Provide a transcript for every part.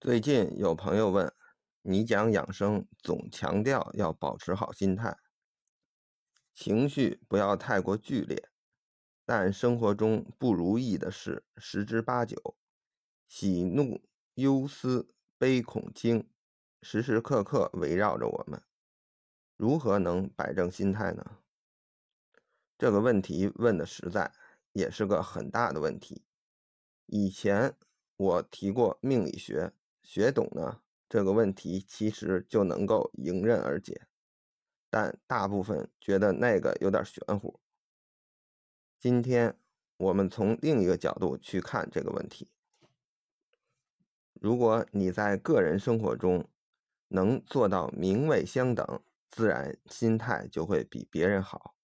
最近有朋友问，你讲养生总强调要保持好心态，情绪不要太过剧烈，但生活中不如意的事十之八九，喜怒忧思悲恐惊，时时刻刻围绕着我们，如何能摆正心态呢？这个问题问的实在，也是个很大的问题。以前我提过命理学，学懂呢，这个问题其实就能够迎刃而解。但大部分觉得那个有点玄乎。今天我们从另一个角度去看这个问题。如果你在个人生活中能做到名位相等，自然心态就会比别人好。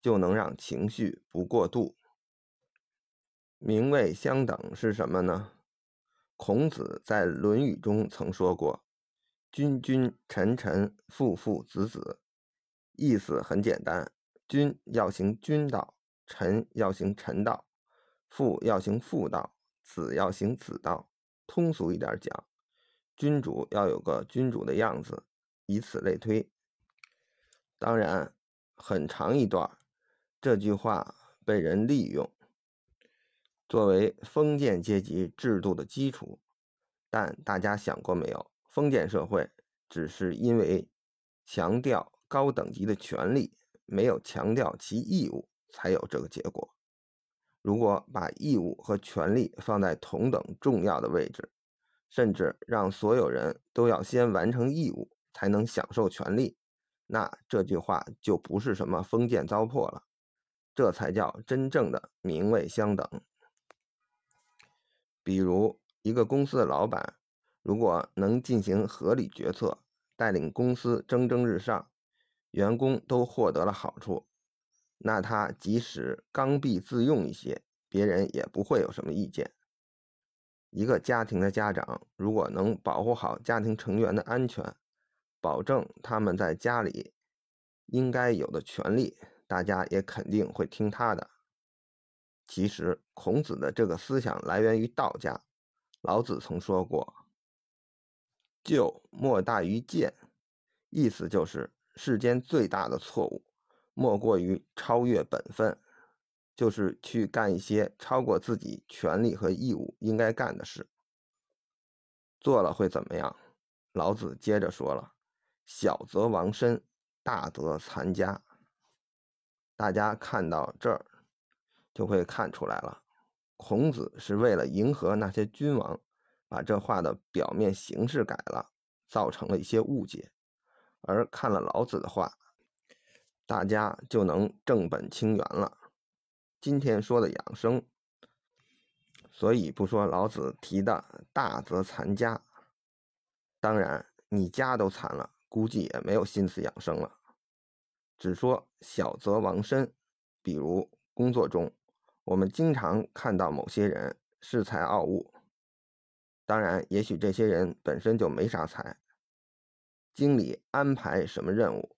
就能让情绪不过度。名位相等是什么呢？孔子在《论语》中曾说过：“君君臣臣父父子子。”意思很简单，君要行君道，臣要行臣道，父要行父道，子要行子道。通俗一点讲，君主要有个君主的样子，以此类推。当然，很长一段。这句话被人利用，作为封建阶级制度的基础。但大家想过没有？封建社会只是因为强调高等级的权利，没有强调其义务，才有这个结果。如果把义务和权利放在同等重要的位置，甚至让所有人都要先完成义务才能享受权利，那这句话就不是什么封建糟粕了。这才叫真正的名位相等。比如，一个公司的老板，如果能进行合理决策，带领公司蒸蒸日上，员工都获得了好处，那他即使刚愎自用一些，别人也不会有什么意见。一个家庭的家长，如果能保护好家庭成员的安全，保证他们在家里应该有的权利。大家也肯定会听他的。其实，孔子的这个思想来源于道家。老子曾说过：“咎莫大于见。”意思就是世间最大的错误，莫过于超越本分，就是去干一些超过自己权利和义务应该干的事。做了会怎么样？老子接着说了：“小则亡身，大则残家。”大家看到这儿，就会看出来了。孔子是为了迎合那些君王，把这话的表面形式改了，造成了一些误解。而看了老子的话，大家就能正本清源了。今天说的养生，所以不说老子提的“大则残家”。当然，你家都残了，估计也没有心思养生了。只说小则亡身，比如工作中，我们经常看到某些人恃才傲物。当然，也许这些人本身就没啥才。经理安排什么任务，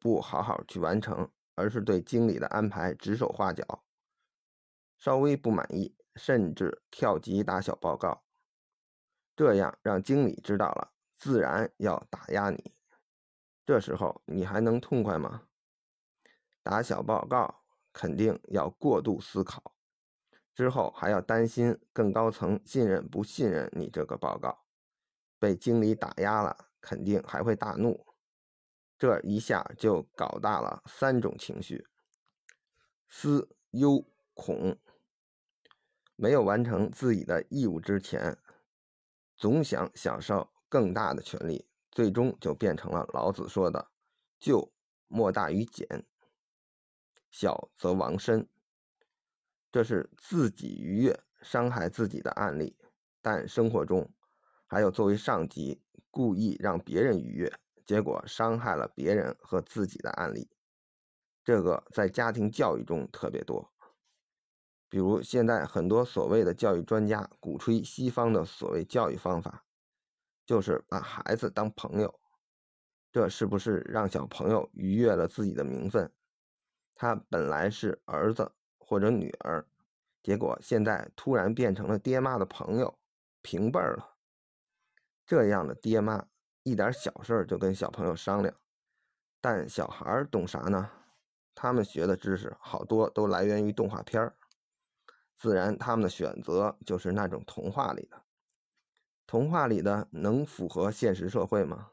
不好好去完成，而是对经理的安排指手画脚，稍微不满意，甚至跳级打小报告，这样让经理知道了，自然要打压你。这时候你还能痛快吗？打小报告肯定要过度思考，之后还要担心更高层信任不信任你这个报告，被经理打压了，肯定还会大怒。这一下就搞大了三种情绪：思、忧、恐。没有完成自己的义务之前，总想享受更大的权利，最终就变成了老子说的“就莫大于简”。小则亡身，这是自己愉悦伤害自己的案例。但生活中还有作为上级故意让别人愉悦，结果伤害了别人和自己的案例。这个在家庭教育中特别多。比如现在很多所谓的教育专家鼓吹西方的所谓教育方法，就是把孩子当朋友。这是不是让小朋友愉悦了自己的名分？他本来是儿子或者女儿，结果现在突然变成了爹妈的朋友，平辈儿了。这样的爹妈，一点小事就跟小朋友商量。但小孩懂啥呢？他们学的知识好多都来源于动画片儿，自然他们的选择就是那种童话里的。童话里的能符合现实社会吗？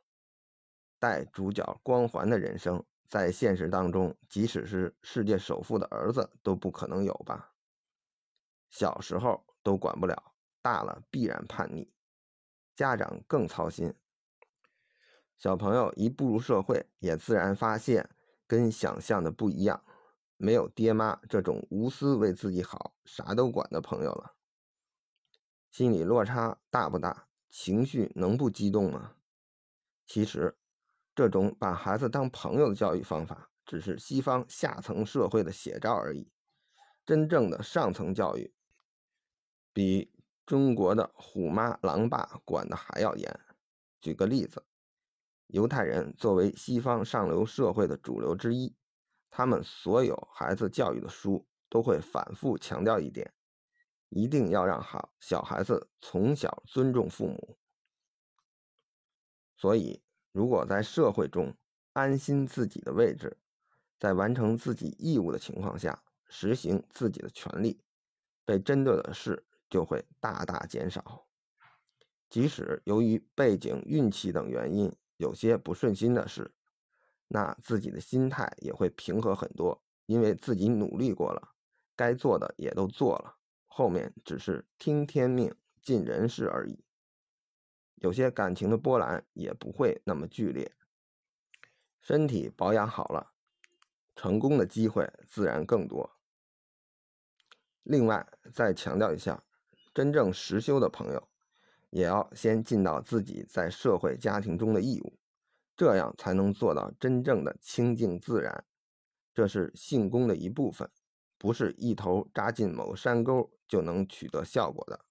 带主角光环的人生，在现实当中，即使是世界首富的儿子都不可能有吧？小时候都管不了，大了必然叛逆，家长更操心。小朋友一步入社会，也自然发现。跟想象的不一样，没有爹妈这种无私为自己好、啥都管的朋友了，心理落差大不大？情绪能不激动吗？其实，这种把孩子当朋友的教育方法，只是西方下层社会的写照而已。真正的上层教育，比中国的虎妈狼爸管的还要严。举个例子。犹太人作为西方上流社会的主流之一，他们所有孩子教育的书都会反复强调一点：一定要让好小孩子从小尊重父母。所以，如果在社会中安心自己的位置，在完成自己义务的情况下实行自己的权利，被针对的事就会大大减少。即使由于背景、运气等原因，有些不顺心的事，那自己的心态也会平和很多，因为自己努力过了，该做的也都做了，后面只是听天命、尽人事而已。有些感情的波澜也不会那么剧烈，身体保养好了，成功的机会自然更多。另外，再强调一下，真正实修的朋友。也要先尽到自己在社会家庭中的义务，这样才能做到真正的清净自然。这是性功的一部分，不是一头扎进某山沟就能取得效果的。